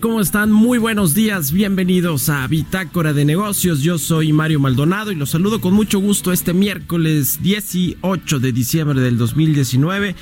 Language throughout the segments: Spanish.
¿Cómo están? Muy buenos días, bienvenidos a Bitácora de Negocios. Yo soy Mario Maldonado y los saludo con mucho gusto este miércoles 18 de diciembre del 2019.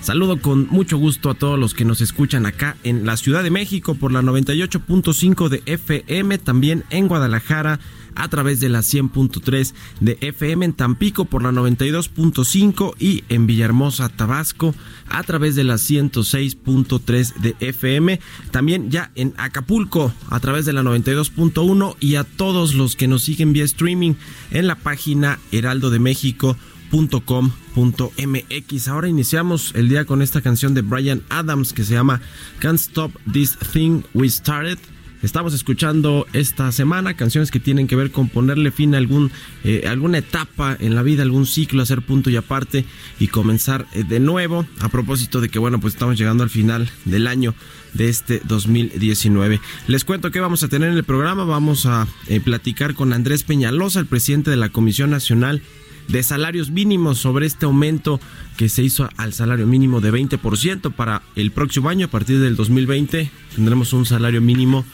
Saludo con mucho gusto a todos los que nos escuchan acá en la Ciudad de México por la 98.5 de FM, también en Guadalajara a través de la 100.3 de FM en Tampico por la 92.5 y en Villahermosa, Tabasco a través de la 106.3 de FM. También ya en Acapulco a través de la 92.1 y a todos los que nos siguen vía streaming en la página Heraldo de México .com.mx. Ahora iniciamos el día con esta canción de Brian Adams que se llama Can't Stop This Thing We Started. Estamos escuchando esta semana canciones que tienen que ver con ponerle fin a algún, eh, alguna etapa en la vida, algún ciclo, hacer punto y aparte y comenzar eh, de nuevo. A propósito de que, bueno, pues estamos llegando al final del año de este 2019. Les cuento que vamos a tener en el programa. Vamos a eh, platicar con Andrés Peñalosa, el presidente de la Comisión Nacional de salarios mínimos sobre este aumento que se hizo al salario mínimo de 20% para el próximo año. A partir del 2020 tendremos un salario mínimo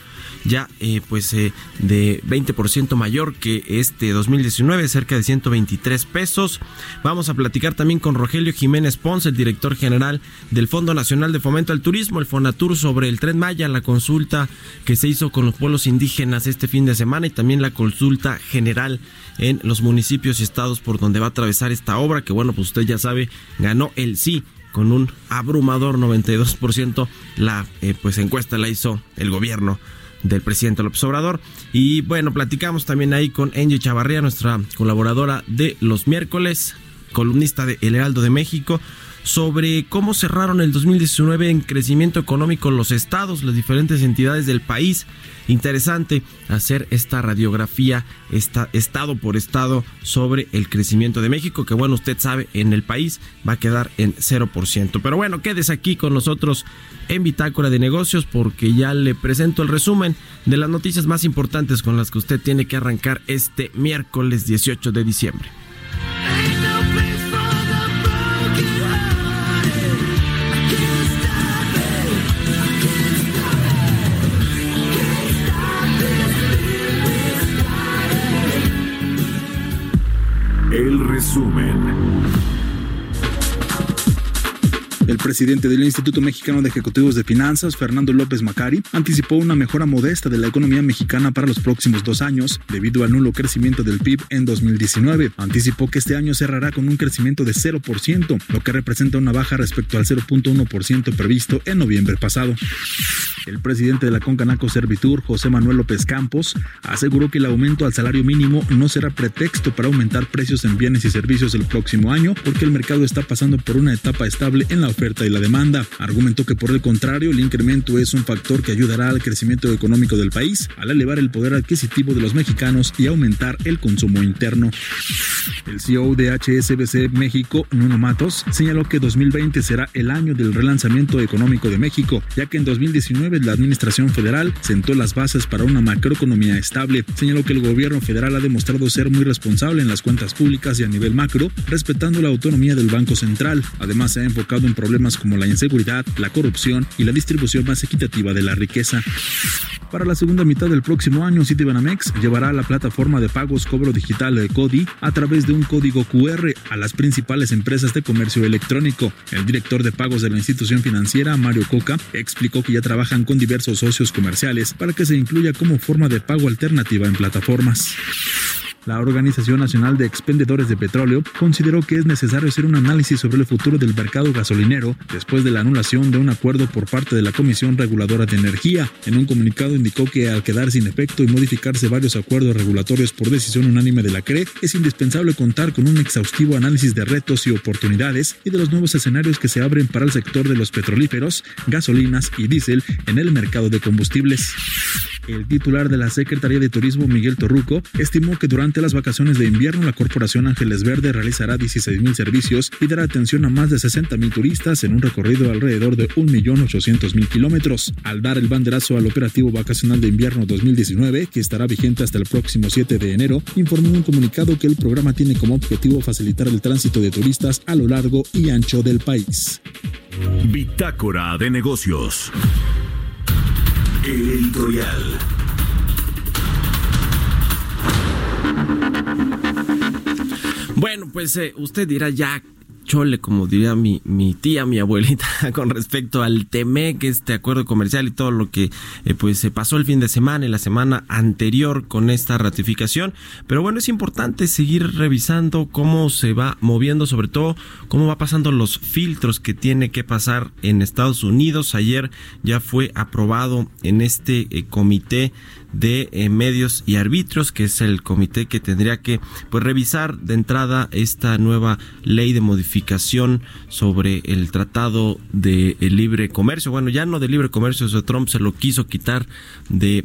ya eh, pues eh, de 20% mayor que este 2019, cerca de 123 pesos. Vamos a platicar también con Rogelio Jiménez Ponce, el director general del Fondo Nacional de Fomento al Turismo, el Fonatur, sobre el Tren Maya, la consulta que se hizo con los pueblos indígenas este fin de semana y también la consulta general en los municipios y estados por donde va a atravesar esta obra, que bueno, pues usted ya sabe, ganó el sí con un abrumador 92%. La eh, pues encuesta la hizo el gobierno del presidente López Obrador. Y bueno, platicamos también ahí con Angie Chavarría, nuestra colaboradora de los miércoles, columnista de El Heraldo de México, sobre cómo cerraron el 2019 en crecimiento económico los estados, las diferentes entidades del país. Interesante hacer esta radiografía esta, estado por estado sobre el crecimiento de México, que bueno, usted sabe, en el país va a quedar en 0%. Pero bueno, quédese aquí con nosotros en Bitácora de Negocios porque ya le presento el resumen de las noticias más importantes con las que usted tiene que arrancar este miércoles 18 de diciembre. El resumen. El presidente del Instituto Mexicano de Ejecutivos de Finanzas, Fernando López Macari, anticipó una mejora modesta de la economía mexicana para los próximos dos años, debido al nulo crecimiento del PIB en 2019. Anticipó que este año cerrará con un crecimiento de 0%, lo que representa una baja respecto al 0.1% previsto en noviembre pasado. El presidente de la Concanaco Servitur, José Manuel López Campos, aseguró que el aumento al salario mínimo no será pretexto para aumentar precios en bienes y servicios el próximo año, porque el mercado está pasando por una etapa estable en la oferta y la demanda. Argumentó que por el contrario, el incremento es un factor que ayudará al crecimiento económico del país, al elevar el poder adquisitivo de los mexicanos y aumentar el consumo interno. El CEO de HSBC México, Nuno Matos, señaló que 2020 será el año del relanzamiento económico de México, ya que en 2019 2019, la Administración Federal sentó las bases para una macroeconomía estable. Señaló que el gobierno federal ha demostrado ser muy responsable en las cuentas públicas y a nivel macro, respetando la autonomía del Banco Central. Además, se ha enfocado en problemas como la inseguridad, la corrupción y la distribución más equitativa de la riqueza. Para la segunda mitad del próximo año, Citibanamex llevará la plataforma de pagos cobro digital de CODI a través de un código QR a las principales empresas de comercio electrónico. El director de pagos de la institución financiera, Mario Coca, explicó que ya trabajan con diversos socios comerciales para que se incluya como forma de pago alternativa en plataformas. La Organización Nacional de Expendedores de Petróleo consideró que es necesario hacer un análisis sobre el futuro del mercado gasolinero después de la anulación de un acuerdo por parte de la Comisión Reguladora de Energía. En un comunicado indicó que al quedar sin efecto y modificarse varios acuerdos regulatorios por decisión unánime de la CRE, es indispensable contar con un exhaustivo análisis de retos y oportunidades y de los nuevos escenarios que se abren para el sector de los petrolíferos, gasolinas y diésel en el mercado de combustibles. El titular de la Secretaría de Turismo, Miguel Torruco, estimó que durante las vacaciones de invierno la Corporación Ángeles Verde realizará 16.000 servicios y dará atención a más de 60.000 turistas en un recorrido alrededor de 1.800.000 kilómetros. Al dar el banderazo al operativo vacacional de invierno 2019, que estará vigente hasta el próximo 7 de enero, informó en un comunicado que el programa tiene como objetivo facilitar el tránsito de turistas a lo largo y ancho del país. Bitácora de negocios. Editorial. Bueno, pues eh, usted dirá ya chole, como diría mi, mi tía, mi abuelita, con respecto al TEMEC, este acuerdo comercial y todo lo que eh, pues se pasó el fin de semana y la semana anterior con esta ratificación. Pero bueno, es importante seguir revisando cómo se va moviendo, sobre todo cómo va pasando los filtros que tiene que pasar en Estados Unidos. Ayer ya fue aprobado en este eh, comité de eh, medios y arbitrios, que es el comité que tendría que pues revisar de entrada esta nueva ley de modificación sobre el tratado de libre comercio. Bueno, ya no de libre comercio, eso Trump se lo quiso quitar de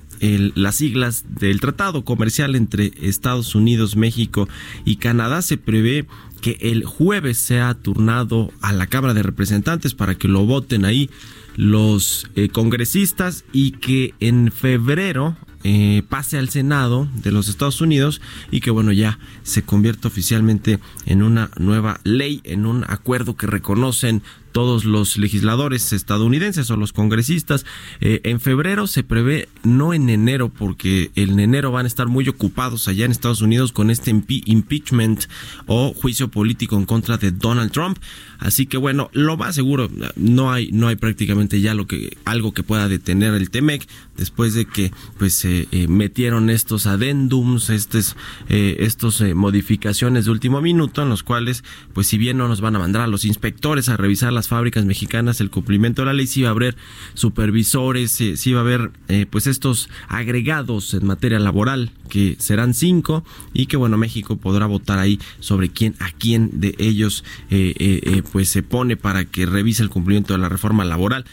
las siglas del tratado comercial entre Estados Unidos, México y Canadá. Se prevé que el jueves sea turnado a la Cámara de Representantes para que lo voten ahí los eh, congresistas y que en febrero eh, pase al Senado de los Estados Unidos y que bueno ya se convierta oficialmente en una nueva ley, en un acuerdo que reconocen todos los legisladores estadounidenses o los congresistas. Eh, en febrero se prevé, no en enero, porque en enero van a estar muy ocupados allá en Estados Unidos con este impeachment o juicio político en contra de Donald Trump. Así que bueno, lo más seguro, no hay, no hay prácticamente ya lo que, algo que pueda detener el TEMEC después de que pues se eh, metieron estos adendums, estos, eh, estos modificaciones de último minuto en los cuales pues si bien no nos van a mandar a los inspectores a revisar las fábricas mexicanas el cumplimiento de la ley, sí va a haber supervisores, sí, va a haber eh, pues estos agregados en materia laboral que serán cinco y que bueno México podrá votar ahí sobre quién a quién de ellos eh, eh, pues se pone para que revise el cumplimiento de la reforma laboral.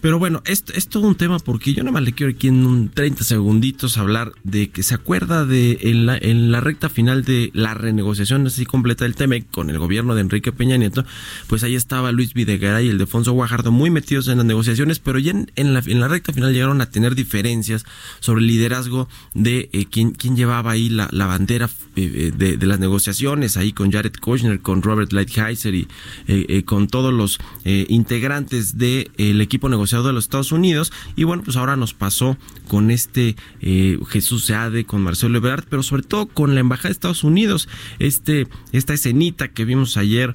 Pero bueno, esto es todo un tema porque yo nada más le quiero aquí en un 30 segunditos hablar de que se acuerda de en la, en la recta final de la renegociación así completa del TEMEC con el gobierno de Enrique Peña Nieto, pues ahí estaba Luis Videgaray y el Defonso Guajardo muy metidos en las negociaciones, pero ya en, la, en la recta final llegaron a tener diferencias sobre el liderazgo de eh, quién, quién llevaba ahí la, la bandera eh, de, de, las negociaciones, ahí con Jared Kushner, con Robert Lighthizer y eh, con todos los integrantes del equipo negociador de los Estados Unidos. Y bueno, pues ahora nos pasó con este eh, Jesús Seade, con Marcelo Ebrard, pero sobre todo con la Embajada de Estados Unidos. Este, esta escenita que vimos ayer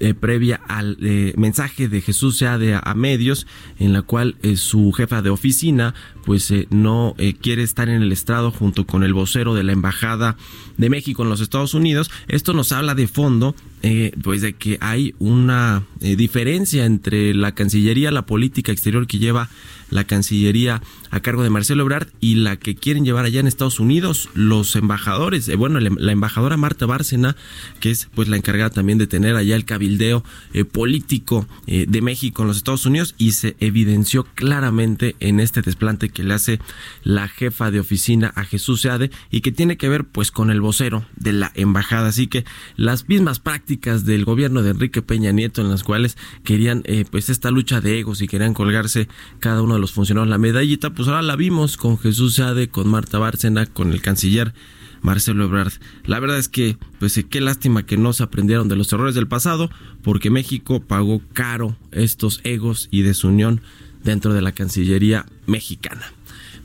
eh, previa al eh, mensaje de Jesús Seade a, a medios, en la cual su jefa de oficina pues no quiere estar en el estrado junto con el vocero de la Embajada de México en los Estados Unidos. Esto nos habla de fondo eh, pues de que hay una eh, diferencia entre la Cancillería, la política exterior que lleva la Cancillería a cargo de Marcelo Ebrard y la que quieren llevar allá en Estados Unidos los embajadores. Eh, bueno, la embajadora Marta Bárcena, que es pues la encargada también de tener allá el cabildeo eh, político eh, de México en los Estados Unidos y se evidenció claramente en este desplante que le hace la jefa de oficina a Jesús Seade y que tiene que ver pues con el vocero de la embajada. Así que las mismas prácticas del gobierno de Enrique Peña Nieto en las cuales querían pues esta lucha de egos y querían colgarse cada uno los funcionarios la medallita, pues ahora la vimos con Jesús Sade, con Marta Bárcena, con el canciller Marcelo Ebrard. La verdad es que, pues qué lástima que no se aprendieron de los errores del pasado, porque México pagó caro estos egos y desunión dentro de la Cancillería mexicana.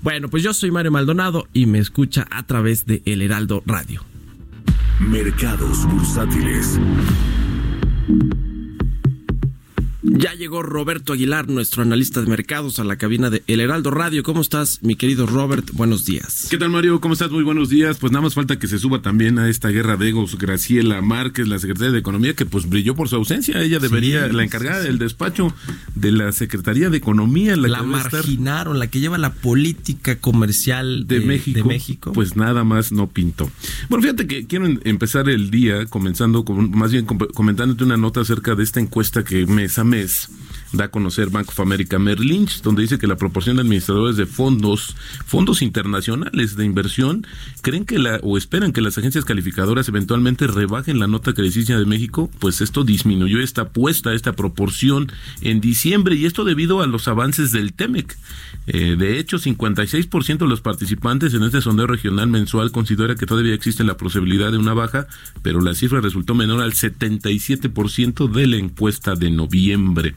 Bueno, pues yo soy Mario Maldonado y me escucha a través de El Heraldo Radio. Mercados bursátiles. Ya llegó Roberto Aguilar, nuestro analista de mercados, a la cabina de El Heraldo Radio. ¿Cómo estás, mi querido Robert? Buenos días. ¿Qué tal, Mario? ¿Cómo estás? Muy buenos días. Pues nada más falta que se suba también a esta guerra de egos Graciela Márquez, la secretaria de Economía, que pues brilló por su ausencia. Ella debería, la encargada del despacho de la Secretaría de Economía. La, la marginaron, la que lleva la política comercial de, México, de, México, Pues nada más no pintó. Bueno, fíjate que quiero empezar el día comenzando, con, más bien comentándote una nota acerca de esta encuesta que mes a mes is. Da a conocer Bank of America Merrill Lynch, donde dice que la proporción de administradores de fondos, fondos internacionales de inversión, creen que la o esperan que las agencias calificadoras eventualmente rebajen la nota crediticia de México, pues esto disminuyó esta apuesta, esta proporción en diciembre y esto debido a los avances del TEMEC. Eh, de hecho, 56% de los participantes en este sondeo regional mensual considera que todavía existe la posibilidad de una baja, pero la cifra resultó menor al 77% de la encuesta de noviembre.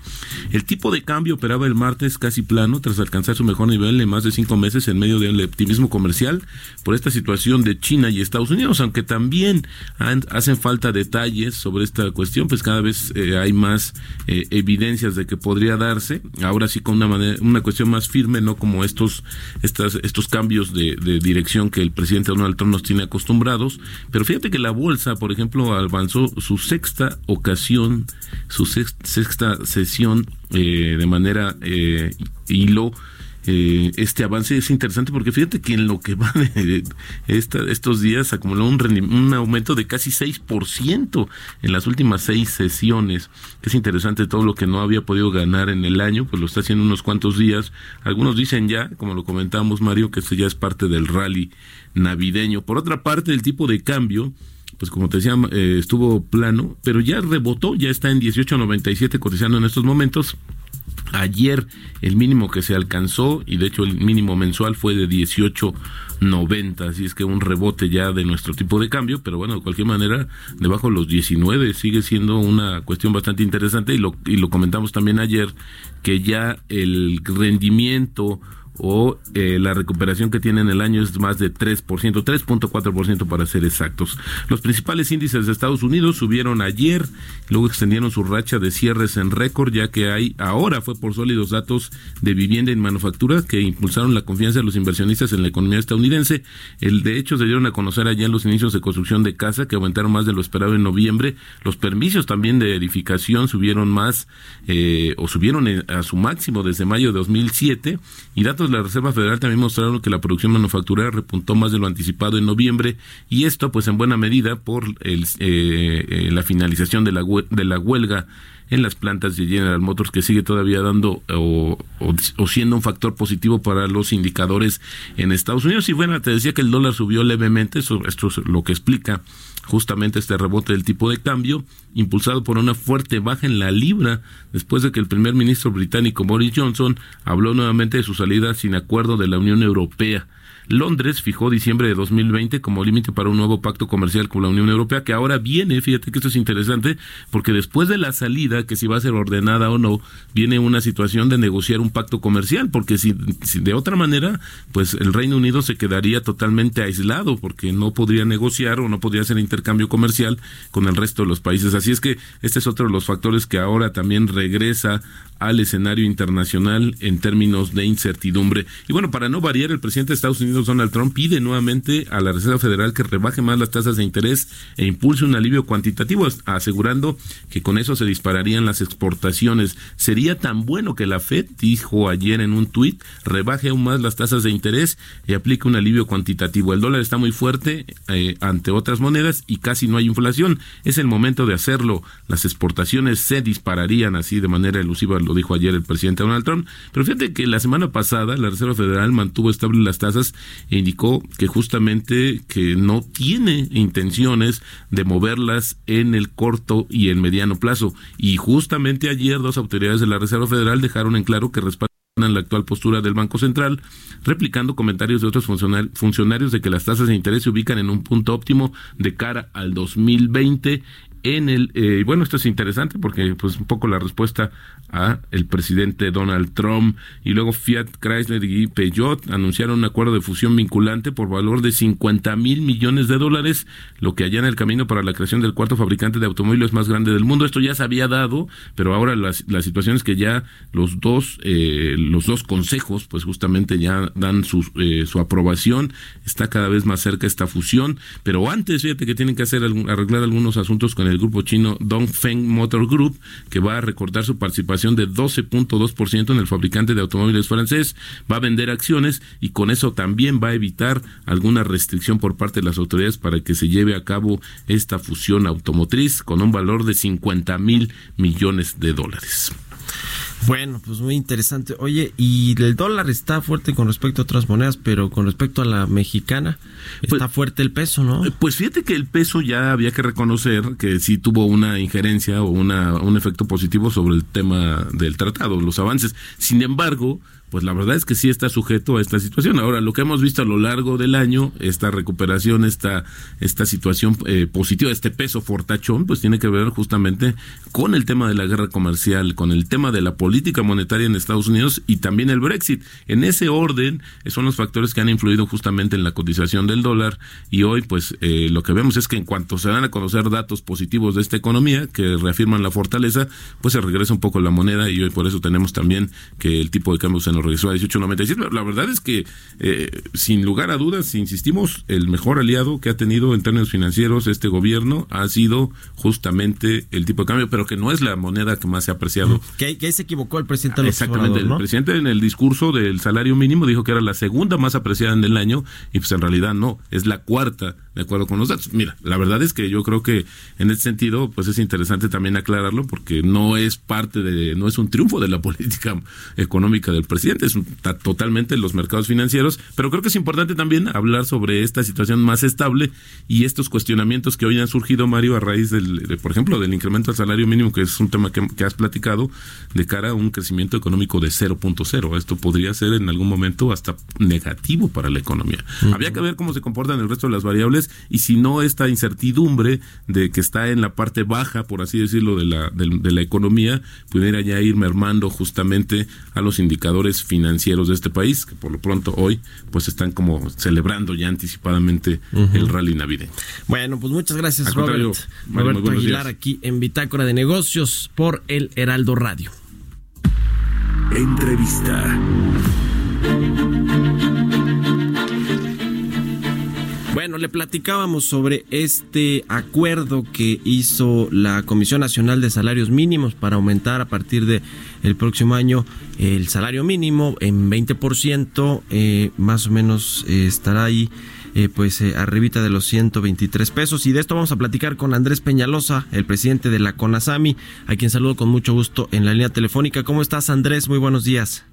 El tipo de cambio operaba el martes casi plano tras alcanzar su mejor nivel en más de cinco meses en medio del optimismo comercial por esta situación de China y Estados Unidos, aunque también hacen falta detalles sobre esta cuestión, pues cada vez eh, hay más eh, evidencias de que podría darse, ahora sí con una manera, una cuestión más firme, no como estos, estas, estos cambios de, de dirección que el presidente Donald Trump nos tiene acostumbrados, pero fíjate que la bolsa, por ejemplo, avanzó su sexta ocasión, su sexta sesión eh, de manera eh, hilo eh, este avance es interesante porque fíjate que en lo que va de estos días acumuló un, un aumento de casi 6% en las últimas seis sesiones. Es interesante todo lo que no había podido ganar en el año, pues lo está haciendo unos cuantos días. Algunos dicen ya, como lo comentamos Mario, que esto ya es parte del rally navideño. Por otra parte, el tipo de cambio pues como te decía, eh, estuvo plano, pero ya rebotó, ya está en 18.97 cotizando en estos momentos. Ayer el mínimo que se alcanzó, y de hecho el mínimo mensual fue de 18.90, así es que un rebote ya de nuestro tipo de cambio, pero bueno, de cualquier manera, debajo de los 19 sigue siendo una cuestión bastante interesante y lo, y lo comentamos también ayer, que ya el rendimiento o eh, la recuperación que tiene en el año es más de 3%, 3.4% para ser exactos. Los principales índices de Estados Unidos subieron ayer, luego extendieron su racha de cierres en récord, ya que hay ahora fue por sólidos datos de vivienda y manufactura que impulsaron la confianza de los inversionistas en la economía estadounidense. El de hecho se dieron a conocer ayer los inicios de construcción de casa que aumentaron más de lo esperado en noviembre. Los permisos también de edificación subieron más eh, o subieron a su máximo desde mayo de 2007 y datos de la Reserva Federal también mostraron que la producción manufacturera repuntó más de lo anticipado en noviembre y esto pues en buena medida por el, eh, eh, la finalización de la, de la huelga en las plantas de General Motors que sigue todavía dando o, o, siendo un factor positivo para los indicadores en Estados Unidos. Y bueno, te decía que el dólar subió levemente, esto es lo que explica justamente este rebote del tipo de cambio, impulsado por una fuerte baja en la libra, después de que el primer ministro británico Boris Johnson habló nuevamente de su salida sin acuerdo de la Unión Europea. Londres fijó diciembre de 2020 como límite para un nuevo pacto comercial con la Unión Europea, que ahora viene, fíjate que esto es interesante, porque después de la salida, que si va a ser ordenada o no, viene una situación de negociar un pacto comercial, porque si, de otra manera, pues el Reino Unido se quedaría totalmente aislado, porque no podría negociar o no podría hacer intercambio comercial con el resto de los países. Así es que este es otro de los factores que ahora también regresa al escenario internacional en términos de incertidumbre. Y bueno, para no variar, el presidente de Estados Unidos, Donald Trump, pide nuevamente a la Reserva Federal que rebaje más las tasas de interés e impulse un alivio cuantitativo, asegurando que con eso se dispararían las exportaciones. Sería tan bueno que la Fed, dijo ayer en un tuit, rebaje aún más las tasas de interés y aplique un alivio cuantitativo. El dólar está muy fuerte eh, ante otras monedas y casi no hay inflación. Es el momento de hacerlo. Las exportaciones se dispararían así de manera elusiva lo dijo ayer el presidente Donald Trump. Pero fíjate que la semana pasada la Reserva Federal mantuvo estables las tasas indicó que justamente que no tiene intenciones de moverlas en el corto y el mediano plazo. Y justamente ayer dos autoridades de la Reserva Federal dejaron en claro que respaldan la actual postura del Banco Central, replicando comentarios de otros funcionarios de que las tasas de interés se ubican en un punto óptimo de cara al 2020 en el eh, bueno esto es interesante porque pues un poco la respuesta a el presidente Donald Trump y luego Fiat Chrysler y Peugeot anunciaron un acuerdo de fusión vinculante por valor de 50 mil millones de dólares lo que allá en el camino para la creación del cuarto fabricante de automóviles más grande del mundo. Esto ya se había dado pero ahora la, la situación es que ya los dos eh, los dos consejos pues justamente ya dan su, eh, su aprobación. Está cada vez más cerca esta fusión pero antes fíjate que tienen que hacer arreglar algunos asuntos con el el grupo chino Dongfeng Motor Group, que va a recortar su participación de 12.2% en el fabricante de automóviles francés, va a vender acciones y con eso también va a evitar alguna restricción por parte de las autoridades para que se lleve a cabo esta fusión automotriz con un valor de 50 mil millones de dólares. Bueno, pues muy interesante. Oye, y el dólar está fuerte con respecto a otras monedas, pero con respecto a la mexicana, está pues, fuerte el peso, ¿no? Eh, pues fíjate que el peso ya había que reconocer que sí tuvo una injerencia o una, un efecto positivo sobre el tema del tratado, los avances. Sin embargo, pues la verdad es que sí está sujeto a esta situación. Ahora, lo que hemos visto a lo largo del año, esta recuperación, esta, esta situación eh, positiva, este peso fortachón, pues tiene que ver justamente con el tema de la guerra comercial, con el tema de la política monetaria en Estados Unidos y también el Brexit. En ese orden eh, son los factores que han influido justamente en la cotización del dólar y hoy pues eh, lo que vemos es que en cuanto se dan a conocer datos positivos de esta economía que reafirman la fortaleza, pues se regresa un poco la moneda y hoy por eso tenemos también que el tipo de cambio se nos regresó a 18.97. La verdad es que, eh, sin lugar a dudas, insistimos, el mejor aliado que ha tenido en términos financieros este gobierno ha sido justamente el tipo de cambio, pero que no es la moneda que más se ha apreciado. Que, que ahí se equivocó el presidente Exactamente, el presidente en el discurso del salario mínimo dijo que era la segunda más apreciada en el año y pues en realidad no, es la cuarta de acuerdo con los datos. Mira, la verdad es que yo creo que en ese sentido, pues es interesante también aclararlo porque no es parte de, no es un triunfo de la política económica del presidente, totalmente los mercados financieros, pero creo que es importante también hablar sobre esta situación más estable y estos cuestionamientos que hoy han surgido, Mario, a raíz del, por ejemplo, del incremento del salario mínimo, que es un tema que, has platicado, de cara a un crecimiento económico de 0.0. Esto podría ser en algún momento hasta negativo para la economía. Había que ver cómo se comportan el resto de las variables y si no esta incertidumbre de que está en la parte baja, por así decirlo, de la, de, la economía, pudiera ya ir mermando justamente a los indicadores financieros de este país, que por lo pronto hoy pues están como celebrando ya anticipadamente el rally navideño. Bueno, pues muchas gracias, Robert. Roberto Aguilar aquí en Bitácora de Negocios por el Heraldo Radio. Entrevista. Bueno, le platicábamos sobre este acuerdo que hizo la Comisión Nacional de Salarios Mínimos para aumentar a partir de el próximo año el salario mínimo en 20%, eh, más o menos eh, estará ahí eh, pues eh, arribita de los 123 pesos. Y de esto vamos a platicar con Andrés Peñalosa, el presidente de la CONASAMI, a quien saludo con mucho gusto en la línea telefónica. ¿Cómo estás, Andrés? Muy buenos días.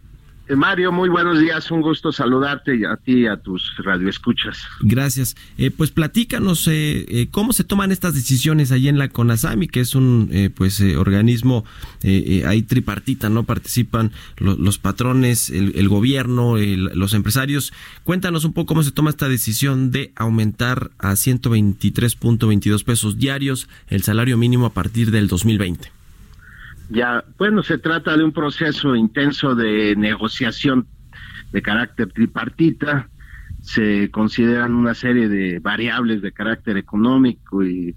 Eh, Mario, muy buenos días, un gusto saludarte a ti y a tus radioescuchas. Gracias. Eh, pues platícanos eh, eh, cómo se toman estas decisiones ahí en la CONASAMI, que es un pues organismo ahí tripartita, ¿no? Participan los patrones, el, gobierno, los empresarios. Cuéntanos un poco cómo se toma esta decisión de aumentar a 123.22 pesos diarios el salario mínimo a partir del 2020. Ya, bueno, se trata de un proceso intenso de negociación de carácter tripartita. Se consideran una serie de variables de carácter económico y,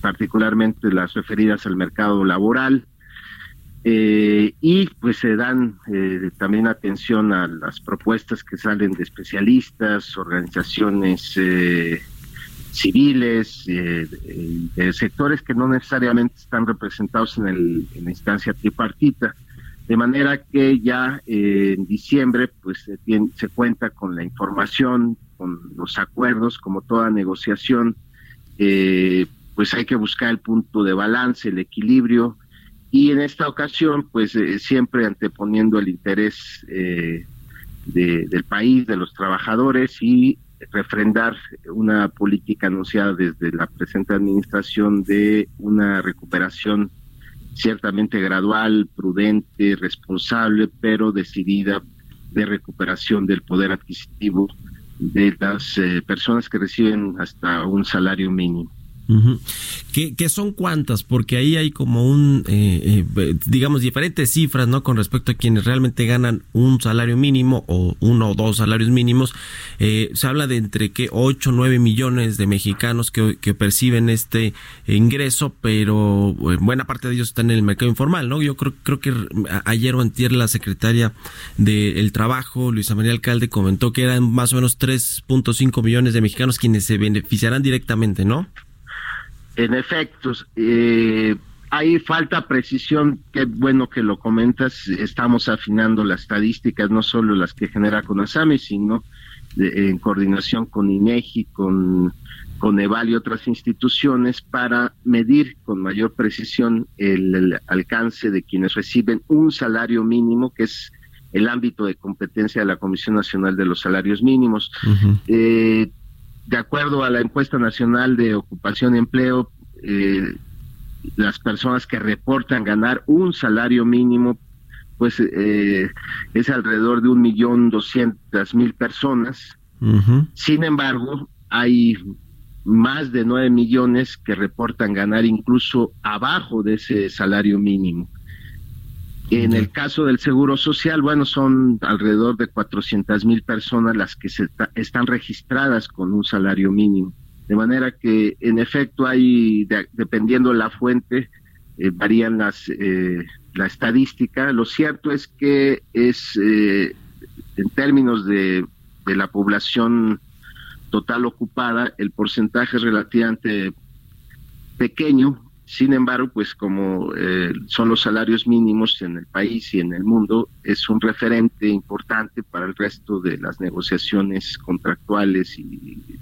particularmente las referidas al mercado laboral. Eh, y pues se dan eh, también atención a las propuestas que salen de especialistas, organizaciones eh, civiles, eh, de, sectores que no necesariamente están representados en, el, la instancia tripartita. De manera que ya eh, en diciembre pues se, se cuenta con la información, con los acuerdos, como toda negociación, eh, pues hay que buscar el punto de balance, el equilibrio, y en esta ocasión pues siempre anteponiendo el interés del país, de los trabajadores y refrendar una política anunciada desde la presente administración de una recuperación ciertamente gradual, prudente, responsable, pero decidida de recuperación del poder adquisitivo de las eh, personas que reciben hasta un salario mínimo. ¿Qué, son cuántas? Porque ahí hay como un, eh, eh, digamos, diferentes cifras, ¿no? Con respecto a quienes realmente ganan un salario mínimo o uno o dos salarios mínimos. Eh, se habla de entre que 8 o 9 millones de mexicanos que, perciben este ingreso, pero buena parte de ellos están en el mercado informal, ¿no? Yo creo, creo que ayer o antier la secretaria del Trabajo, Luisa María Alcalde, comentó que eran más o menos 3.5 millones de mexicanos quienes se beneficiarán directamente, ¿no? En efecto, eh, hay falta precisión, qué bueno que lo comentas, estamos afinando las estadísticas, no solo las que genera CONASAMI, sino en coordinación con INEGI, con, con EVAL y otras instituciones para medir con mayor precisión el, alcance de quienes reciben un salario mínimo, que es el ámbito de competencia de la Comisión Nacional de los Salarios Mínimos. eh, de acuerdo a la encuesta nacional de ocupación y empleo, eh, las personas que reportan ganar un salario mínimo, pues eh, es alrededor de un millón doscientas mil personas. Sin embargo, hay más de nueve millones que reportan ganar incluso abajo de ese salario mínimo. En el caso del Seguro Social, bueno, son alrededor de 400 mil personas las que se están registradas con un salario mínimo. De manera que, en efecto, hay, dependiendo de la fuente, eh, varían las, eh, la estadística. Lo cierto es que es, eh, en términos de, de la población total ocupada, el porcentaje es relativamente pequeño, sin embargo, pues como eh, son los salarios mínimos en el país y en el mundo, es un referente importante para el resto de las negociaciones contractuales y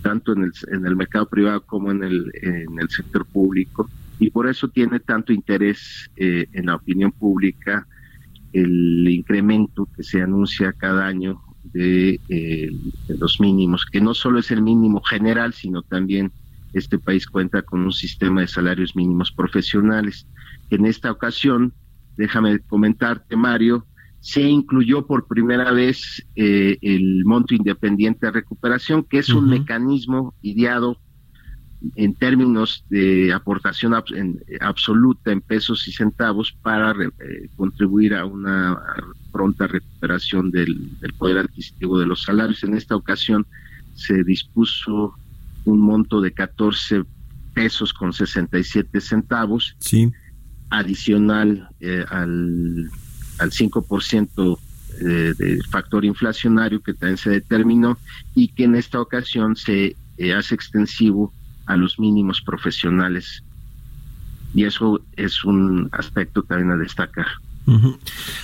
tanto en el, en el mercado privado como en el, en el sector público. Y por eso tiene tanto interés eh, en la opinión pública el incremento que se anuncia cada año de, eh, de los mínimos, que no solo es el mínimo general, sino también este país cuenta con un sistema de salarios mínimos profesionales. En esta ocasión, déjame comentarte, Mario, se incluyó por primera vez eh, el monto independiente de recuperación, que es un mecanismo ideado en términos de aportación absoluta en pesos y centavos para eh, contribuir a una pronta recuperación del poder adquisitivo de los salarios. En esta ocasión se dispuso un monto de 14 pesos con 67 centavos, sí. adicional eh, al, al 5% eh, del factor inflacionario que también se determinó y que en esta ocasión se eh, hace extensivo a los mínimos profesionales. Y eso es un aspecto también a destacar.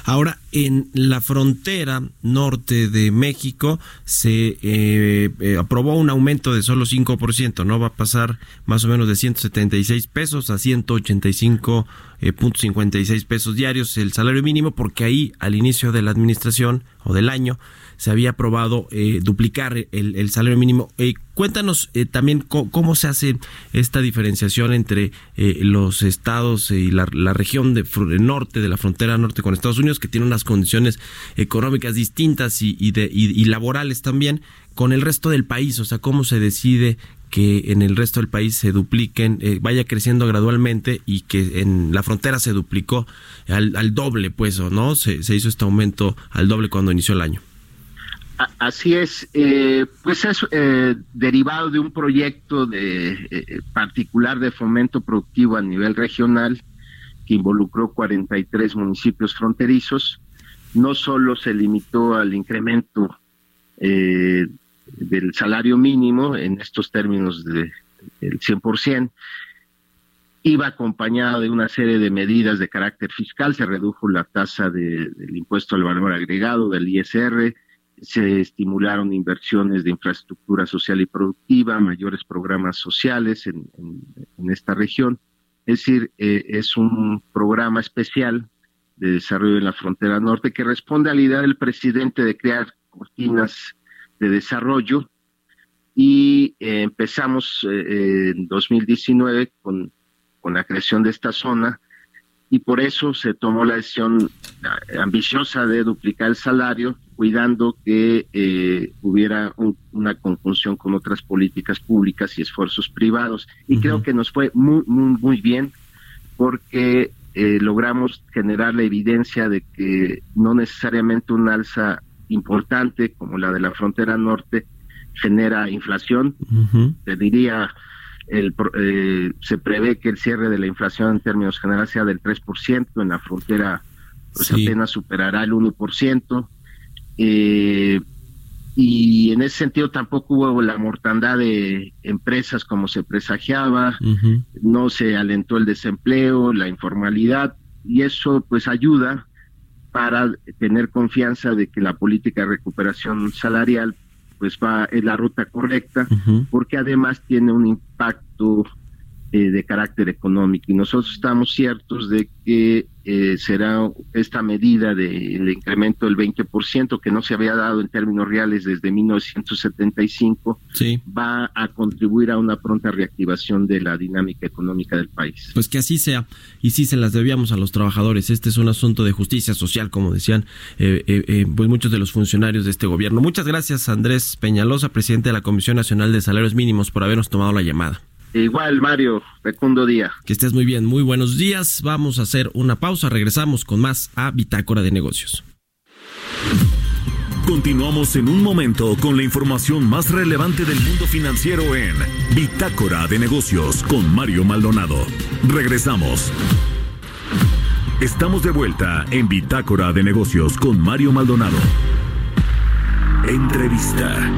Ahora, en la frontera norte de México se eh, eh, aprobó un aumento de solo 5%, ¿no? Va a pasar más o menos de 176 pesos a 185.56 eh, pesos diarios el salario mínimo, porque ahí al inicio de la administración o del año se había aprobado eh, duplicar el, salario mínimo. Eh, cuéntanos eh, también cómo, se hace esta diferenciación entre los estados y la, región de, norte, de la frontera norte con Estados Unidos, que tiene unas condiciones económicas distintas y, de, y laborales también, con el resto del país. O sea, cómo se decide que en el resto del país se dupliquen, vaya creciendo gradualmente y que en la frontera se duplicó al, doble, pues, ¿o no? Se, hizo este aumento al doble cuando inició el año. Así es, eh, pues es eh, derivado de un proyecto de eh, particular de fomento productivo a nivel regional que involucró 43 municipios fronterizos. No solo se limitó al incremento del salario mínimo en estos términos de, del 100%, iba acompañado de una serie de medidas de carácter fiscal, se redujo la tasa del impuesto al valor agregado, del ISR, se estimularon inversiones de infraestructura social y productiva, mayores programas sociales en, esta región. Es decir, eh, es un programa especial de Desarrollo en la Frontera Norte, que responde a la idea del presidente de crear cortinas de desarrollo. Y eh, empezamos eh, en 2019 con, con la creación de esta zona y por eso se tomó la decisión ambiciosa de duplicar el salario, cuidando que eh, hubiera una conjunción con otras políticas públicas y esfuerzos privados. Y creo que nos fue muy, muy, muy bien porque eh, logramos generar la evidencia de que no necesariamente un alza importante como la de la frontera norte genera inflación. Te diría el, eh, se prevé que el cierre de la inflación en términos generales sea del 3%, en la frontera pues apenas superará el 1%. Eh, y en ese sentido tampoco hubo la mortandad de empresas como se presagiaba, no se alentó el desempleo, la informalidad, y eso pues ayuda para tener confianza de que la política de recuperación salarial pues va en la ruta correcta, porque además tiene un impacto eh, de carácter económico y nosotros estamos ciertos de que eh, será esta medida del incremento del 20% que no se había dado en términos reales desde 1975 va a contribuir a una pronta reactivación de la dinámica económica del país. Pues que así sea y sí se las debíamos a los trabajadores. Este es un asunto de justicia social, como decían eh, pues muchos de los funcionarios de este gobierno. Muchas gracias Andrés Peñalosa, presidente de la Comisión Nacional de Salarios Mínimos, por habernos tomado la llamada. Igual, Mario, fecundo día. Que estés muy bien, muy buenos días. Vamos a hacer una pausa, regresamos con más a Bitácora de Negocios. Continuamos en un momento con la información más relevante del mundo financiero en Bitácora de Negocios con Mario Maldonado. Regresamos. Estamos de vuelta en Bitácora de Negocios con Mario Maldonado. Entrevista.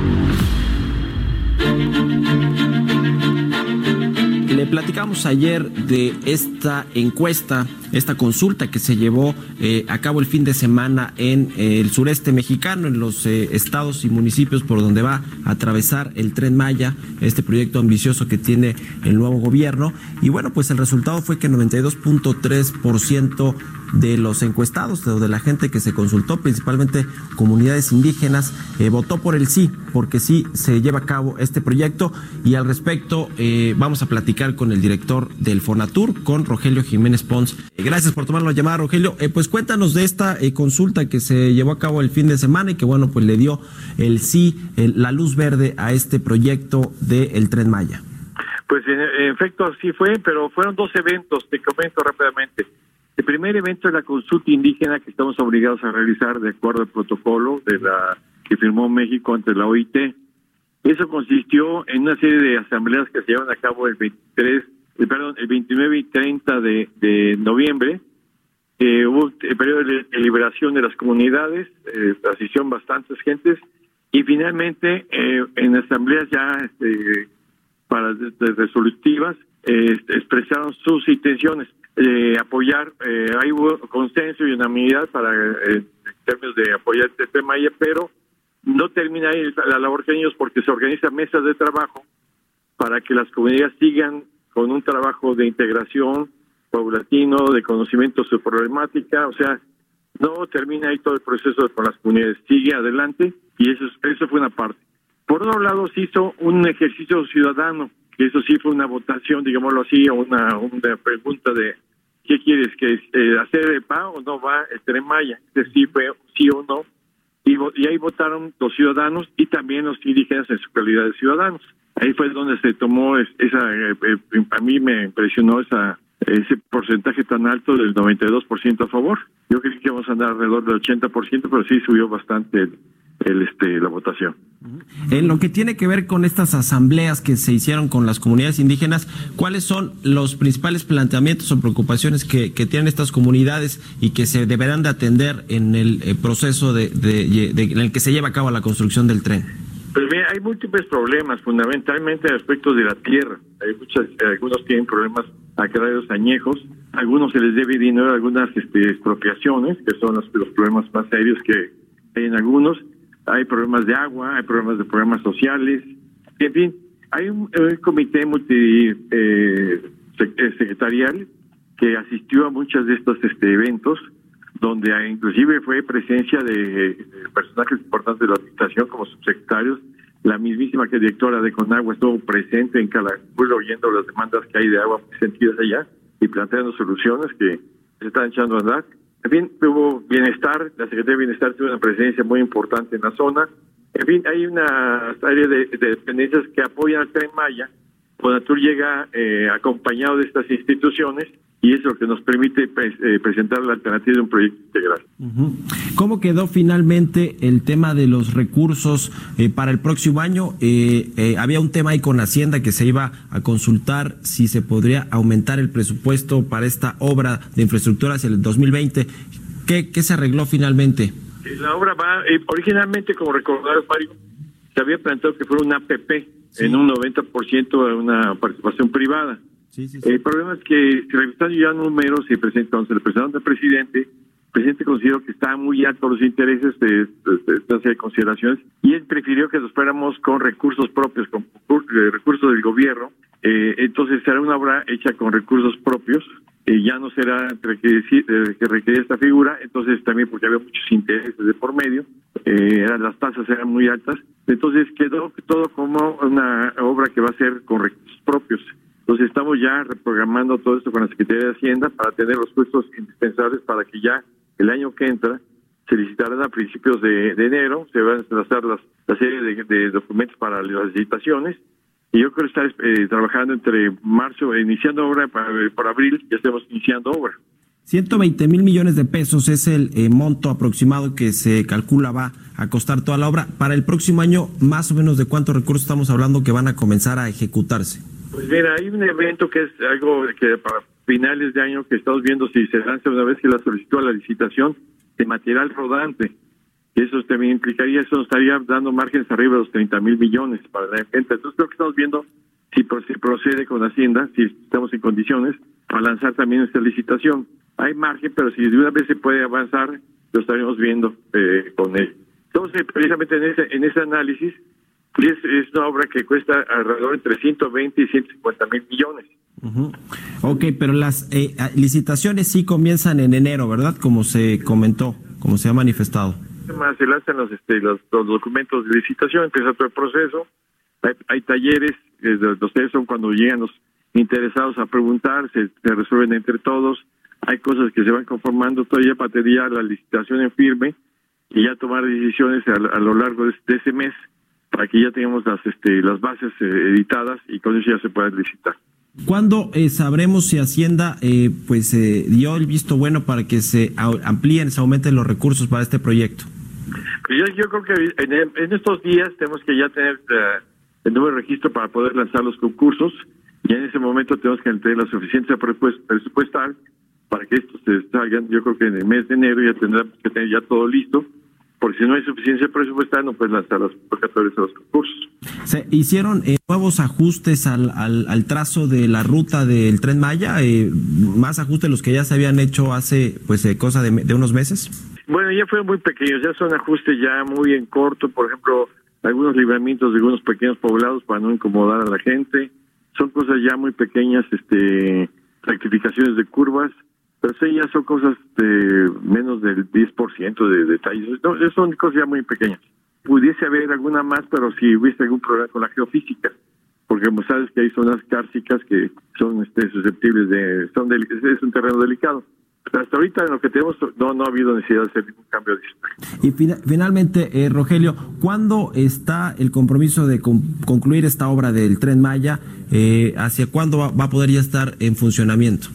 Platicamos ayer de esta encuesta, esta consulta que se llevó eh, a cabo el fin de semana en eh, el sureste mexicano, en los eh, estados y municipios por donde va a atravesar el tren Maya, este proyecto ambicioso que tiene el nuevo gobierno. Y bueno, pues el resultado fue que 92.3% de los encuestados de la gente que se consultó, principalmente comunidades indígenas, votó por el sí, porque sí se lleva a cabo este proyecto. Y al respecto vamos a platicar con el director del Fonatur, con Rogelio Jiménez Pons. Gracias por tomar la llamada, Rogelio. Eh, pues cuéntanos de esta eh, consulta que se llevó a cabo el fin de semana y que, bueno, pues le dio el sí, la luz verde a este proyecto del el Tren Maya. Pues en, efecto así fue, pero fueron dos eventos, te comento rápidamente. El primer evento es la consulta indígena que estamos obligados a realizar de acuerdo al protocolo de la que firmó México ante la OIT eso consistió en una serie de asambleas que se llevan a cabo el 23, eh, perdón, el 29 y 30 de, de noviembre. Eh, hubo el periodo de liberación de las comunidades, eh, asistieron bastantes gentes y finalmente eh, en asambleas ya este, para resolutivas expresaron sus intenciones de apoyar, hay consenso y unanimidad para en términos de apoyar este tema, pero no termina ahí la labor de ellos porque se organizan mesas de trabajo para que las comunidades sigan con un trabajo de integración paulatino, de conocimiento de su problemática, o sea, no termina ahí todo el proceso con las comunidades, sigue adelante y eso, eso fue una parte. Por otro lado, se hizo un ejercicio ciudadano, que eso sí fue una votación, digámoslo así, o una, una pregunta de ¿qué quieres? que eh, hacer va o no va el tren Maya? Sí fue sí o no y, ahí votaron los ciudadanos y también los indígenas en su calidad de ciudadanos. Ahí fue donde se tomó esa, eh, eh, a mí me impresionó esa ese porcentaje tan alto del 92% a favor. Yo creí que íbamos a andar alrededor del 80%, pero sí subió bastante el, este, la votación. En lo que tiene que ver con estas asambleas que se hicieron con las comunidades indígenas, ¿cuáles son los principales planteamientos o preocupaciones que, tienen estas comunidades y que se deberán de atender en el eh, proceso de, en el que se lleva a cabo la construcción del tren? Pues mira, hay múltiples problemas, fundamentalmente respecto de la tierra. Hay muchas, algunos tienen problemas agrarios añejos, algunos se les debe dinero, algunas este, expropiaciones, que son los, los problemas más serios que hay en algunos. Hay problemas de agua, hay problemas de programas sociales, en fin, hay un, comité multi eh, eh, secretarial que asistió a muchos de estos este, eventos, donde inclusive fue presencia de, personajes importantes de la administración como subsecretarios, la mismísima que directora de Conagua estuvo presente en Calakmul oyendo las demandas que hay de agua sentidas allá y planteando soluciones que se están echando a andar. En fin, hubo bienestar, la Secretaría de Bienestar tuvo una presencia muy importante en la zona. En fin, hay una serie de, dependencias que apoyan al Tren Maya. Fonatur llega eh, acompañado de estas instituciones y es lo que nos permite eh, presentar la alternativa de un proyecto integral. ¿Cómo quedó finalmente el tema de los recursos eh, para el próximo año? Eh, había un tema ahí con Hacienda que se iba a consultar si se podría aumentar el presupuesto para esta obra de infraestructura hacia el 2020. ¿Qué, qué se arregló finalmente? La obra va, originalmente, como recordar, Mario, se había planteado que fuera un APP en un 90% de una participación privada el problema es que, revisando ya números y entonces le presentaron al presidente, el presidente consideró que estaban muy altos los intereses de, esta serie de consideraciones y él prefirió que nos fuéramos con recursos propios, con eh, recursos del gobierno. Eh, entonces será una obra hecha con recursos propios, eh, ya no será que, que requerir esta figura, entonces también porque había muchos intereses de por medio, eran, las tasas eran muy altas, entonces quedó todo como una obra que va a ser con recursos propios. Entonces estamos ya reprogramando todo esto con la Secretaría de Hacienda para tener los puestos indispensables para que ya el año que entra se licitarán a principios de, enero, se van a trazar las, la serie de, documentos para las licitaciones y yo creo estar eh, trabajando entre marzo, iniciando obra para, por abril, ya estamos iniciando obra. 120 mil millones de pesos es el eh, monto aproximado que se calcula va a costar toda la obra. Para el próximo año, más o menos de cuántos recursos estamos hablando que van a comenzar a ejecutarse. Pues mira, hay un evento que es algo que para finales de año que estamos viendo si se lanza una vez que la solicitó la licitación de material rodante. Eso también implicaría, eso nos estaría dando márgenes arriba de los 30 mil millones para la venta. Entonces creo que estamos viendo si procede con Hacienda, si estamos en condiciones para lanzar también esta licitación. Hay margen, pero si de una vez se puede avanzar, lo estaremos viendo eh, con él. Entonces, precisamente en ese, en ese análisis, y es, una obra que cuesta alrededor entre 120 y 150 mil millones. Ok, pero las eh, licitaciones sí comienzan en enero, ¿verdad? Como se comentó, como se ha manifestado. Se lanzan los, este, los, documentos de licitación, empieza todo el proceso. Hay, talleres, eh, los talleres son cuando llegan los interesados a preguntar, se, resuelven entre todos. Hay cosas que se van conformando todavía para tener la licitación en firme y ya tomar decisiones a, lo largo de ese mes para que ya tengamos las este, las bases eh, editadas y con eso ya se pueda licitar. ¿Cuándo eh, sabremos si Hacienda eh, pues dio el visto bueno para que se amplíen, se aumenten los recursos para este proyecto? Pues yo, creo que en, estos días tenemos que ya tener el nuevo registro para poder lanzar los concursos y en ese momento tenemos que tener la suficiencia presupuestal para que estos se salgan. Yo creo que en el mes de enero ya tendremos que tener ya todo listo porque si no hay suficiencia presupuestal no puedes lanzar los convocatorios a los concursos. ¿Se hicieron eh, nuevos ajustes al, al, trazo de la ruta del Tren Maya? Eh, ¿Más ajustes de los que ya se habían hecho hace pues eh, cosa de, de, unos meses? Bueno, ya fueron muy pequeños, ya son ajustes ya muy en corto, por ejemplo, algunos libramientos de algunos pequeños poblados para no incomodar a la gente. Son cosas ya muy pequeñas, este rectificaciones de curvas pero sí, ya son cosas de menos del 10% de detalles. No, son cosas ya muy pequeñas. Pudiese haber alguna más, pero si hubiese algún problema con la geofísica, porque como sabes que hay zonas cársicas que son este, susceptibles de... son Es un terreno delicado. Pero hasta ahorita en lo que tenemos no, no ha habido necesidad de hacer ningún cambio Y finalmente, eh, Rogelio, ¿cuándo está el compromiso de concluir esta obra del Tren Maya? Eh, ¿Hacia cuándo va a poder ya estar en funcionamiento?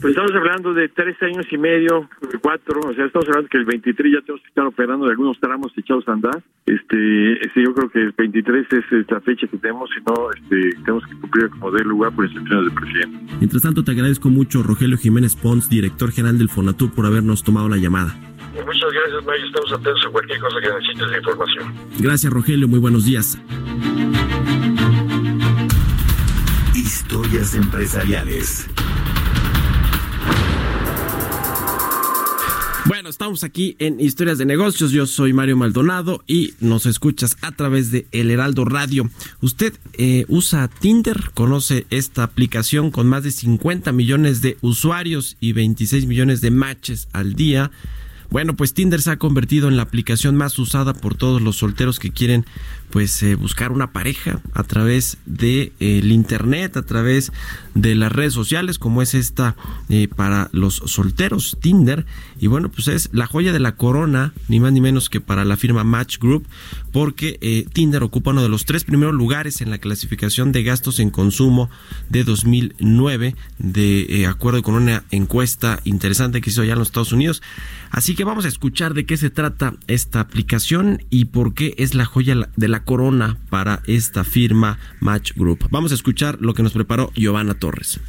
Pues estamos hablando de tres años y medio, cuatro, o sea, estamos hablando que el 23 ya tenemos que estar operando de algunos tramos echados a andar. Este, este yo creo que el 23 es esta fecha que tenemos, si no, este, tenemos que cumplir como dé lugar por instrucciones del presidente. Mientras tanto, te agradezco mucho, Rogelio Jiménez Pons, director general del Fonatur, por habernos tomado la llamada. Muchas gracias, Mayo. Estamos atentos a cualquier cosa que necesites de información. Gracias, Rogelio. Muy buenos días. Historias empresariales. Bueno, estamos aquí en Historias de Negocios. Yo soy Mario Maldonado y nos escuchas a través de El Heraldo Radio. ¿Usted eh, usa Tinder? ¿Conoce esta aplicación con más de 50 millones de usuarios y 26 millones de matches al día? Bueno, pues Tinder se ha convertido en la aplicación más usada por todos los solteros que quieren pues eh, buscar una pareja a través de eh, internet, a través de las redes sociales, como es esta eh, para los solteros, Tinder. Y bueno, pues es la joya de la corona, ni más ni menos que para la firma Match Group, porque Tinder ocupa uno de los tres primeros lugares en la clasificación de gastos en consumo de 2009, de acuerdo con una encuesta interesante que hizo allá en los Estados Unidos. Así que vamos a escuchar de qué se trata esta aplicación y por qué es la joya de la corona para esta firma Match Group. Vamos a escuchar lo que nos preparó Giovanna Torres.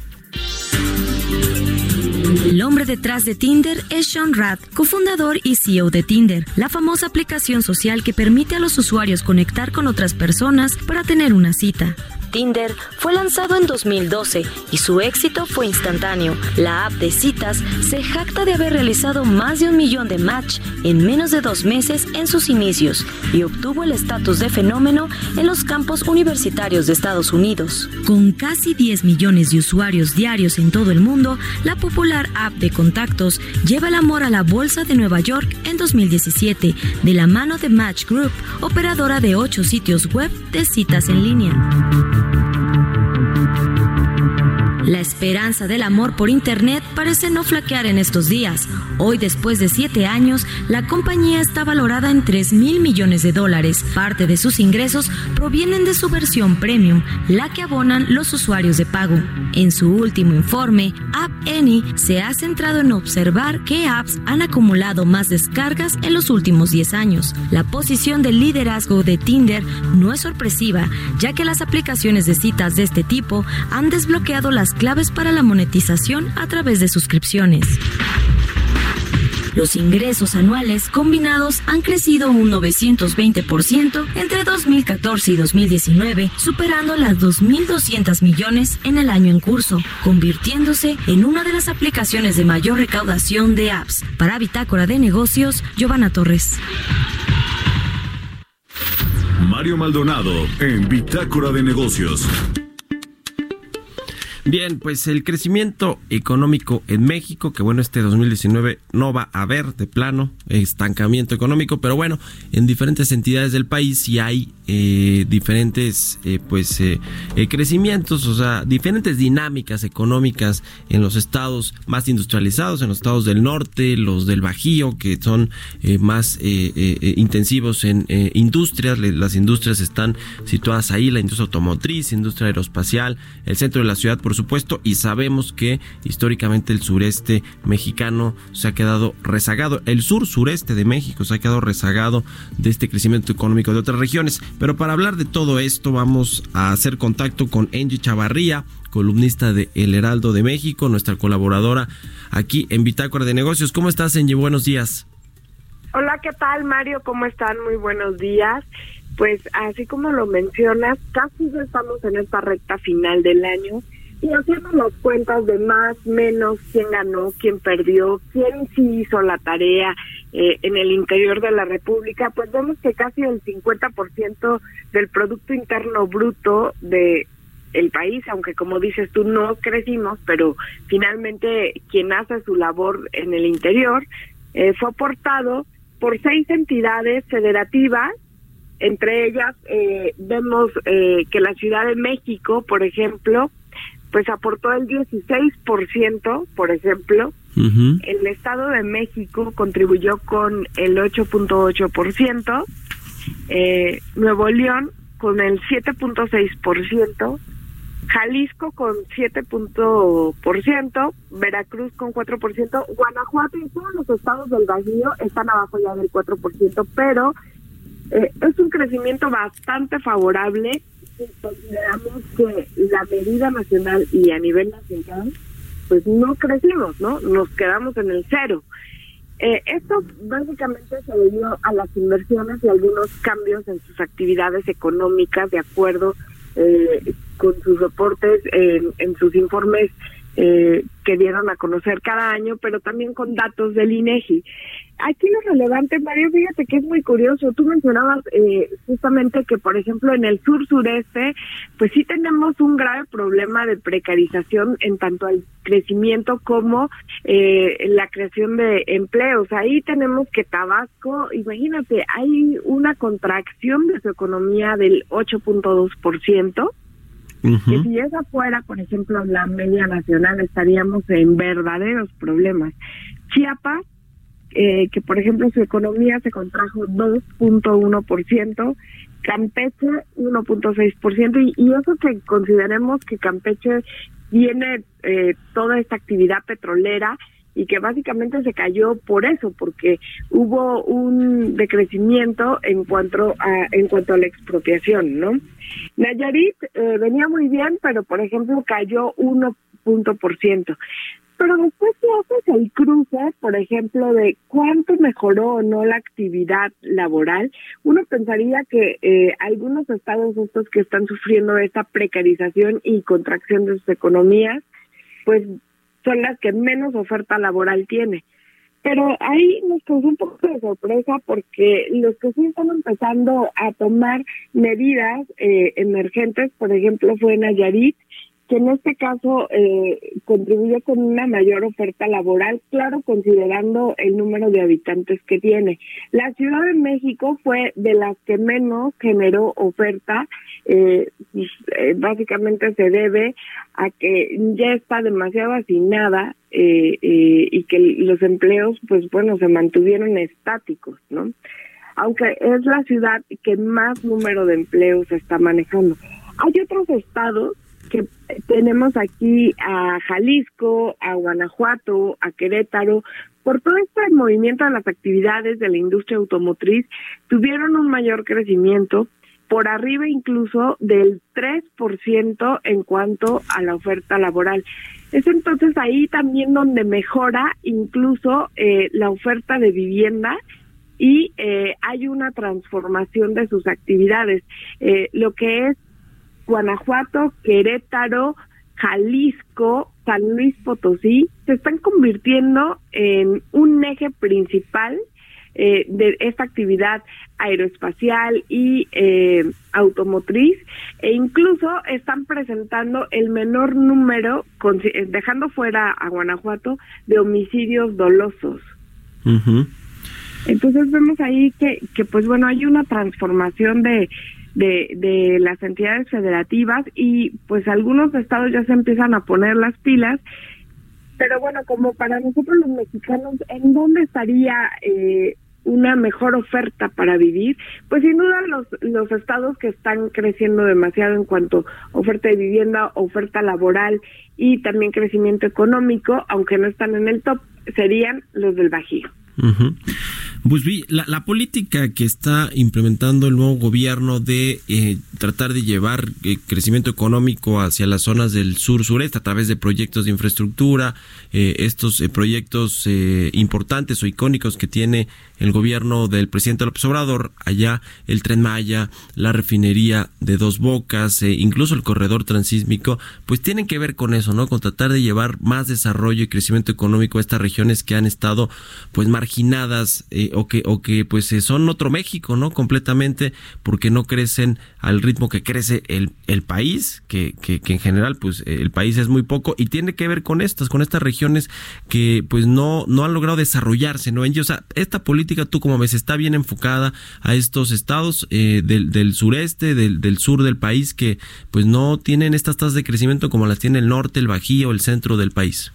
El hombre detrás de Tinder es Sean Rad, cofundador y CEO de Tinder, la famosa aplicación social que permite a los usuarios conectar con otras personas para tener una cita. Tinder fue lanzado en 2012 y su éxito fue instantáneo. La app de citas se jacta de haber realizado más de un millón de match en menos de dos meses en sus inicios y obtuvo el estatus de fenómeno en los campos universitarios de Estados Unidos. Con casi 10 millones de usuarios diarios en todo el mundo, la popular app de contactos lleva el amor a la Bolsa de Nueva York en 2017 de la mano de Match Group, operadora de ocho sitios web de citas en línea. La esperanza del amor por Internet parece no flaquear en estos días. Hoy, después de siete años, la compañía está valorada en 3 mil millones de dólares. Parte de sus ingresos provienen de su versión premium, la que abonan los usuarios de pago. En su último informe, App Any se ha centrado en observar qué apps han acumulado más descargas en los últimos 10 años. La posición de liderazgo de Tinder no es sorpresiva, ya que las aplicaciones de citas de este tipo han desbloqueado las claves para la monetización a través de suscripciones. Los ingresos anuales combinados han crecido un 920% entre 2014 y 2019, superando las 2.200 millones en el año en curso, convirtiéndose en una de las aplicaciones de mayor recaudación de apps. Para Bitácora de Negocios, Giovanna Torres. Mario Maldonado en Bitácora de Negocios. Bien, pues el crecimiento económico en México, que bueno, este 2019 no va a haber de plano estancamiento económico, pero bueno, en diferentes entidades del país sí hay eh, diferentes eh, pues eh, crecimientos, o sea, diferentes dinámicas económicas en los estados más industrializados, en los estados del norte, los del Bajío, que son más intensivos en industrias, las industrias están situadas ahí, la industria automotriz, industria aeroespacial, el centro de la ciudad, por supuesto, y sabemos que históricamente el sureste mexicano se ha quedado rezagado. El sur sureste de México se ha quedado rezagado de este crecimiento económico de otras regiones. Pero para hablar de todo esto vamos a hacer contacto con Angie Chavarría, columnista de El Heraldo de México, nuestra colaboradora aquí en Bitácora de Negocios. ¿Cómo estás, Angie? Buenos días. Hola, ¿qué tal, Mario? ¿Cómo están? Muy buenos días. Pues así como lo mencionas, casi ya estamos en esta recta final del año y haciendo las cuentas de más, menos, quién ganó, quién perdió, quién sí hizo la tarea eh, en el interior de la República, pues vemos que casi el 50% del Producto Interno Bruto de el país, aunque como dices tú no crecimos, pero finalmente quien hace su labor en el interior eh, fue aportado por seis entidades federativas entre ellas eh, vemos eh, que la Ciudad de México, por ejemplo, pues aportó el 16%, por ejemplo. El Estado de México contribuyó con el 8.8%, eh, Nuevo León con el 7.6%, Jalisco con 7%, Veracruz con 4%, Guanajuato y todos los estados del Bajío están abajo ya del 4%, pero eh, es un crecimiento bastante favorable consideramos que la medida nacional y a nivel nacional, pues no crecimos, ¿no? Nos quedamos en el cero. Eh, esto básicamente se debió a las inversiones y algunos cambios en sus actividades económicas de acuerdo eh, con sus reportes en sus informes eh, que dieron a conocer cada año, pero también con datos del INEGI. Aquí lo relevante, Mario, fíjate que es muy curioso. Tú mencionabas eh, justamente que, por ejemplo, en el sur sureste, pues sí tenemos un grave problema de precarización en tanto al crecimiento como eh, la creación de empleos. Ahí tenemos que Tabasco, imagínate, hay una contracción de su economía del 8.2%. Que si esa fuera, por ejemplo, la media nacional, estaríamos en verdaderos problemas. Chiapas eh, que por ejemplo su economía se contrajo 2.1%, Campeche 1.6%, y, y eso que consideremos que Campeche tiene eh, toda esta actividad petrolera y que básicamente se cayó por eso, porque hubo un decrecimiento en cuanto a, en cuanto a la expropiación, ¿no? Nayarit eh, venía muy bien, pero por ejemplo cayó 1 punto por ciento. Pero después si haces el cruce, por ejemplo, de cuánto mejoró o no la actividad laboral, uno pensaría que eh, algunos estados estos que están sufriendo esta precarización y contracción de sus economías, pues son las que menos oferta laboral tiene. Pero ahí nos causó un poco de sorpresa porque los que sí están empezando a tomar medidas eh, emergentes, por ejemplo, fue Nayarit, que en este caso eh, contribuye con una mayor oferta laboral, claro, considerando el número de habitantes que tiene. La Ciudad de México fue de las que menos generó oferta, eh, pues, eh, básicamente se debe a que ya está demasiado hacinada eh, y que los empleos, pues bueno, se mantuvieron estáticos, ¿no? Aunque es la ciudad que más número de empleos está manejando. Hay otros estados que tenemos aquí a Jalisco, a Guanajuato, a Querétaro, por todo este movimiento de las actividades de la industria automotriz, tuvieron un mayor crecimiento, por arriba incluso del 3% en cuanto a la oferta laboral. Es entonces ahí también donde mejora incluso eh, la oferta de vivienda y eh, hay una transformación de sus actividades. Eh, lo que es Guanajuato, Querétaro, Jalisco, San Luis Potosí, se están convirtiendo en un eje principal eh, de esta actividad aeroespacial y eh, automotriz e incluso están presentando el menor número, eh, dejando fuera a Guanajuato, de homicidios dolosos. Entonces vemos ahí que, que pues bueno, hay una transformación de, de, las entidades federativas y pues algunos estados ya se empiezan a poner las pilas pero bueno, como para nosotros los mexicanos, ¿en dónde estaría eh, una mejor oferta para vivir? Pues sin duda los, los estados que están creciendo demasiado en cuanto a oferta de vivienda, oferta laboral y también crecimiento económico, aunque no están en el top, serían los del Bajío. Pues la, la, política que está implementando el nuevo gobierno de eh, tratar de llevar eh, crecimiento económico hacia las zonas del sur-sureste a través de proyectos de infraestructura, eh, estos proyectos importantes o icónicos que tiene el gobierno del presidente López Obrador, allá el tren Maya, la refinería de Dos Bocas, incluso el corredor transísmico, pues tienen que ver con eso, ¿no? Con tratar de llevar más desarrollo y crecimiento económico a estas regiones que han estado pues marginadas o que o que pues eh, son otro México, ¿no? Completamente porque no crecen al ritmo que crece el, el país, que, que, en general pues el país es muy poco y tiene que ver con estas, con estas regiones que pues no, no han logrado desarrollarse, ¿no? O sea, esta política tú como ves está bien enfocada a estos estados eh, del, sureste, del, del sur del país que pues no tienen estas tasas de crecimiento como las tiene el norte, el bajío, el centro del país.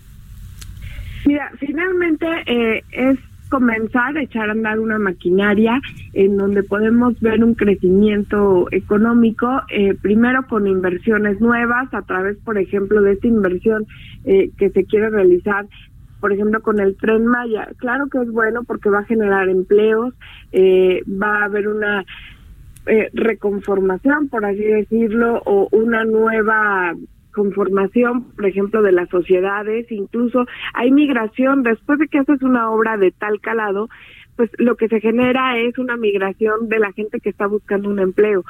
Mira, finalmente eh, es comenzar a echar a andar una maquinaria en donde podemos ver un crecimiento económico, eh, primero con inversiones nuevas, a través, por ejemplo, de esta inversión eh, que se quiere realizar por ejemplo, con el tren Maya. Claro que es bueno porque va a generar empleos, eh, va a haber una reconformación, por así decirlo, o una nueva conformación, por ejemplo, de las sociedades, incluso hay migración, después de que haces una obra de tal calado, pues lo que se genera es una migración de la gente que está buscando un empleo.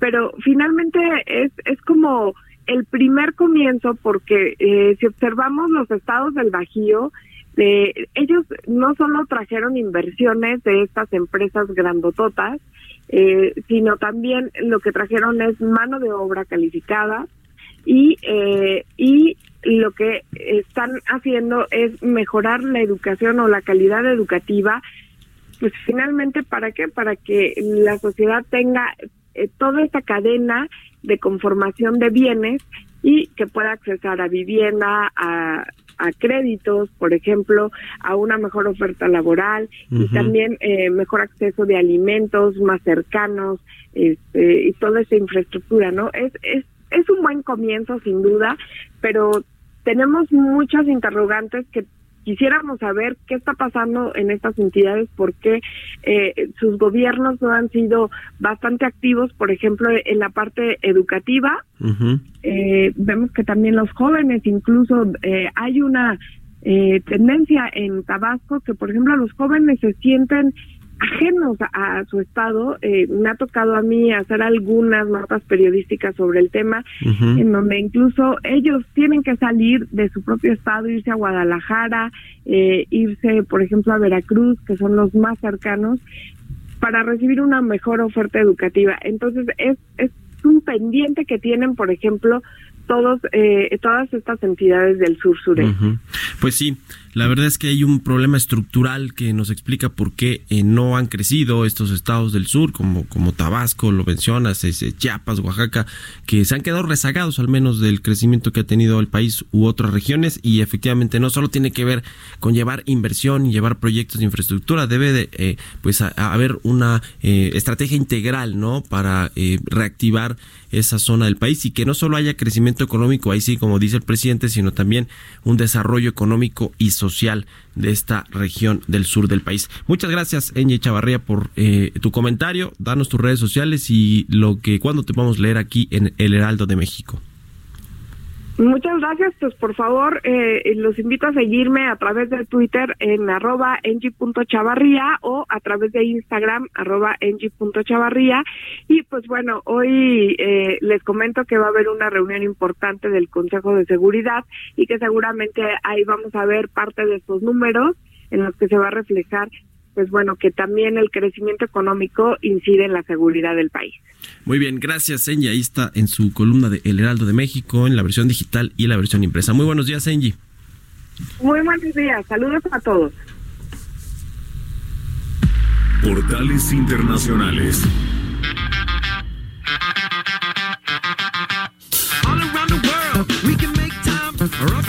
Pero finalmente es, es como el primer comienzo porque eh, si observamos los estados del Bajío, de, ellos no solo trajeron inversiones de estas empresas grandototas, eh, sino también lo que trajeron es mano de obra calificada y, eh, y lo que están haciendo es mejorar la educación o la calidad educativa, pues finalmente, ¿para qué? Para que la sociedad tenga eh, toda esta cadena de conformación de bienes y que pueda accesar a vivienda, a, a créditos, por ejemplo, a una mejor oferta laboral y también eh, mejor acceso de alimentos más cercanos este, y toda esa infraestructura, ¿no? Es, es, es un buen comienzo, sin duda, pero tenemos muchas interrogantes que quisiéramos saber qué está pasando en estas entidades, por qué eh, sus gobiernos no han sido bastante activos, por ejemplo, en la parte educativa. eh, vemos que también los jóvenes, incluso eh, hay una eh, tendencia en Tabasco que, por ejemplo, los jóvenes se sienten ajenos a, su estado. Eh, me ha tocado a mí hacer algunas notas periodísticas sobre el tema, en donde incluso ellos tienen que salir de su propio estado, irse a Guadalajara, eh, irse, por ejemplo, a Veracruz, que son los más cercanos, para recibir una mejor oferta educativa. Entonces, es, es un pendiente que tienen, por ejemplo, todos eh, todas estas entidades del sur sureste. Pues sí, la verdad es que hay un problema estructural que nos explica por qué eh, no han crecido estos estados del sur, como, como Tabasco, lo mencionas, Chiapas, Oaxaca, que se han quedado rezagados al menos del crecimiento que ha tenido el país u otras regiones y efectivamente no solo tiene que ver con llevar inversión y llevar proyectos de infraestructura, debe de eh, pues haber una eh, estrategia integral, ¿no? Para reactivar esa zona del país y que no solo haya crecimiento económico, ahí sí, como dice el presidente, sino también un desarrollo económico y social de esta región del sur del país. Muchas gracias, Eñe Chavarría, por eh, tu comentario. Danos tus redes sociales y lo que cuando te a leer aquí en El Heraldo de México. Muchas gracias, pues por favor eh, los invito a seguirme a través de Twitter en arroba engie.chavarría o a través de Instagram arroba engie.chavarría y pues bueno, hoy eh, les comento que va a haber una reunión importante del Consejo de Seguridad y que seguramente ahí vamos a ver parte de estos números en los que se va a reflejar pues bueno, que también el crecimiento económico incide en la seguridad del país. Muy bien, gracias, Senji. Ahí está en su columna de El Heraldo de México, en la versión digital y la versión impresa. Muy buenos días, Senji. Muy buenos días, saludos a todos. Portales Internacionales.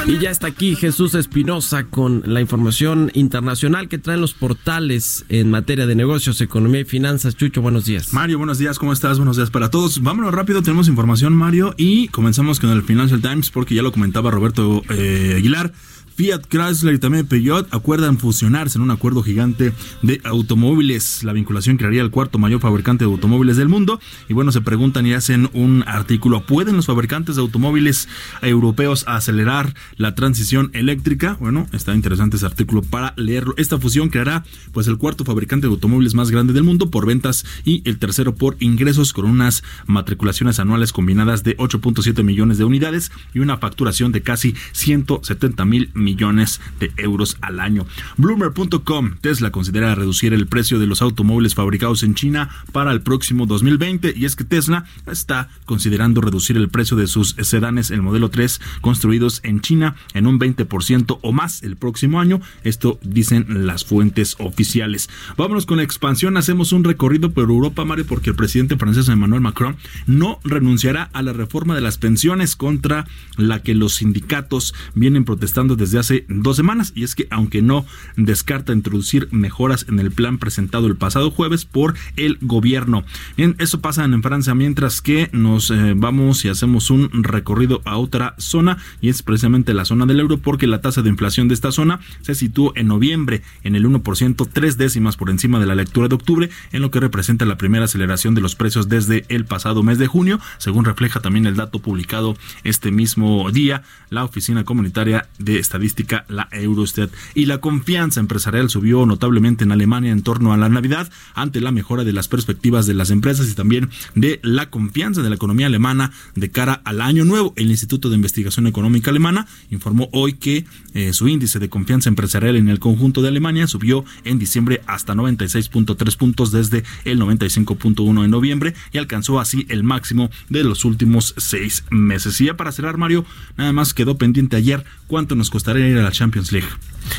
Y ya está aquí Jesús Espinosa con la información internacional que traen los portales en materia de negocios, economía y finanzas. Chucho, buenos días. Mario, buenos días, ¿cómo estás? Buenos días para todos. Vámonos rápido, tenemos información, Mario, y comenzamos con el Financial Times porque ya lo comentaba Roberto eh, Aguilar. Fiat Chrysler y también Peugeot acuerdan fusionarse en un acuerdo gigante de automóviles. La vinculación crearía el cuarto mayor fabricante de automóviles del mundo. Y bueno, se preguntan y hacen un artículo. ¿Pueden los fabricantes de automóviles europeos acelerar la transición eléctrica? Bueno, está interesante ese artículo para leerlo. Esta fusión creará pues el cuarto fabricante de automóviles más grande del mundo por ventas y el tercero por ingresos con unas matriculaciones anuales combinadas de 8.7 millones de unidades y una facturación de casi 170 mil millones millones de euros al año. Bloomer.com, Tesla considera reducir el precio de los automóviles fabricados en China para el próximo 2020 y es que Tesla está considerando reducir el precio de sus sedanes, el modelo 3, construidos en China en un 20% o más el próximo año. Esto dicen las fuentes oficiales. Vámonos con la expansión. Hacemos un recorrido por Europa, Mario, porque el presidente francés Emmanuel Macron no renunciará a la reforma de las pensiones contra la que los sindicatos vienen protestando desde hace dos semanas y es que aunque no descarta introducir mejoras en el plan presentado el pasado jueves por el gobierno. Bien, eso pasa en Francia mientras que nos eh, vamos y hacemos un recorrido a otra zona y es precisamente la zona del euro porque la tasa de inflación de esta zona se situó en noviembre en el 1%, tres décimas por encima de la lectura de octubre, en lo que representa la primera aceleración de los precios desde el pasado mes de junio, según refleja también el dato publicado este mismo día la Oficina Comunitaria de Estadística la Eurostat. Y la confianza empresarial subió notablemente en Alemania en torno a la Navidad ante la mejora de las perspectivas de las empresas y también de la confianza de la economía alemana de cara al año nuevo. El Instituto de Investigación Económica Alemana informó hoy que eh, su índice de confianza empresarial en el conjunto de Alemania subió en diciembre hasta 96.3 puntos desde el 95.1 en noviembre y alcanzó así el máximo de los últimos seis meses. Y ya para cerrar, Mario, nada más quedó pendiente ayer cuánto nos costaría ir a la Champions League.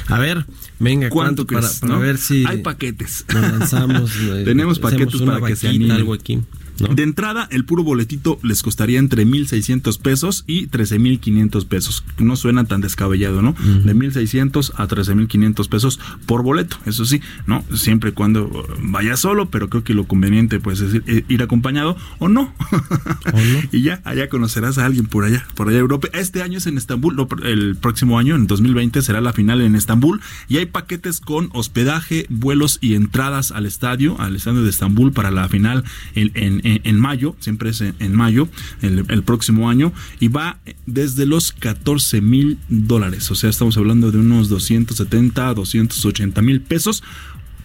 A ver, venga, ¿cuánto, para, para ver si hay paquetes. Nos lanzamos. eh, Tenemos paquetes para que se vaquita, animen. algo aquí. ¿No? De entrada, el puro boletito les costaría entre 1.600 pesos y 13.500 pesos. No suena tan descabellado, ¿no? De 1.600 a 13.500 pesos por boleto. Eso sí, ¿no? Siempre y cuando uh, vaya solo, pero creo que lo conveniente pues es ir, eh, ir acompañado o no. y ya, allá conocerás a alguien por allá, por allá Europa. Este año es en Estambul, no, el próximo año, en 2020, será la final en Estambul. Y hay paquetes con hospedaje, vuelos y entradas al estadio, al estadio de Estambul para la final en, en- en- en mayo, siempre es en, en mayo, el, el próximo año, y va desde los 14 mil dólares. O sea, estamos hablando de unos 270, 280 mil pesos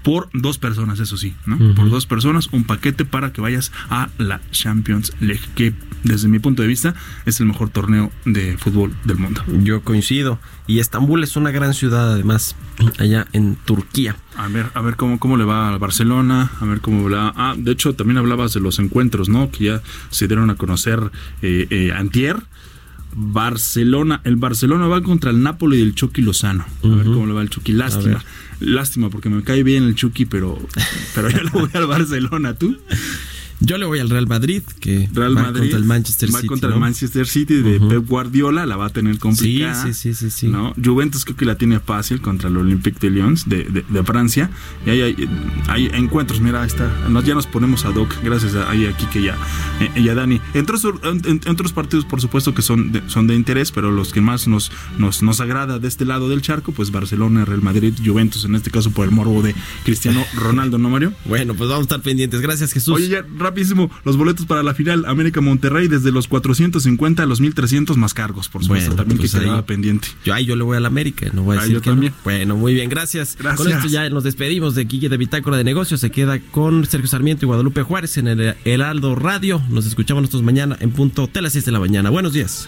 por dos personas, eso sí, ¿no? Por dos personas, un paquete para que vayas a la Champions League, que desde mi punto de vista es el mejor torneo de fútbol del mundo. Yo coincido. Y Estambul es una gran ciudad, además, allá en Turquía. A ver, a ver cómo, cómo le va a Barcelona, a ver cómo le va. Ah, de hecho, también hablabas de los encuentros, ¿no? Que ya se dieron a conocer eh, eh, Antier. Barcelona, el Barcelona va contra el Napoli del Chucky Lozano. A ver cómo le va el Chucky. Lástima. Lástima, porque me cae bien el Chucky, pero, pero yo le voy al Barcelona. ¿Tú? Yo le voy al Real Madrid, que Real va Madrid contra el Manchester va City. contra ¿no? el Manchester City de. Pep Guardiola, la va a tener complicada. Sí, sí, sí, sí, sí. ¿no? Juventus creo que la tiene fácil contra el Olympique de Lyon de, de- de Francia. Y ahí hay, hay encuentros, mira, ahí está. Ya nos ponemos a Doc, gracias a ahí aquí que ya, eh, y a Dani. Entre, otros- en- en- otros partidos, por supuesto, que son de, son de interés, pero los que más nos, nos, nos agrada de este lado del charco, pues Barcelona, Real Madrid, Juventus, en este caso por el morbo de Cristiano Ronaldo, ¿no, Mario? Bueno, pues vamos a estar pendientes. Gracias, Jesús. Oye, ya rapidísimo, los boletos para la final América Monterrey desde los 450 a los 1300 más cargos, por supuesto, Bueno, también pues que quedaba ahí. pendiente. Yo, ahí yo le voy a la América, no voy a Ah, decir yo que no. también. Bueno, muy bien, gracias. Gracias. Con esto ya nos despedimos de Quique de Bitácora de Negocios. Se queda con Sergio Sarmiento y Guadalupe Juárez en el Heraldo Radio. Nos escuchamos nosotros mañana en punto de las 6 de la mañana. Buenos días.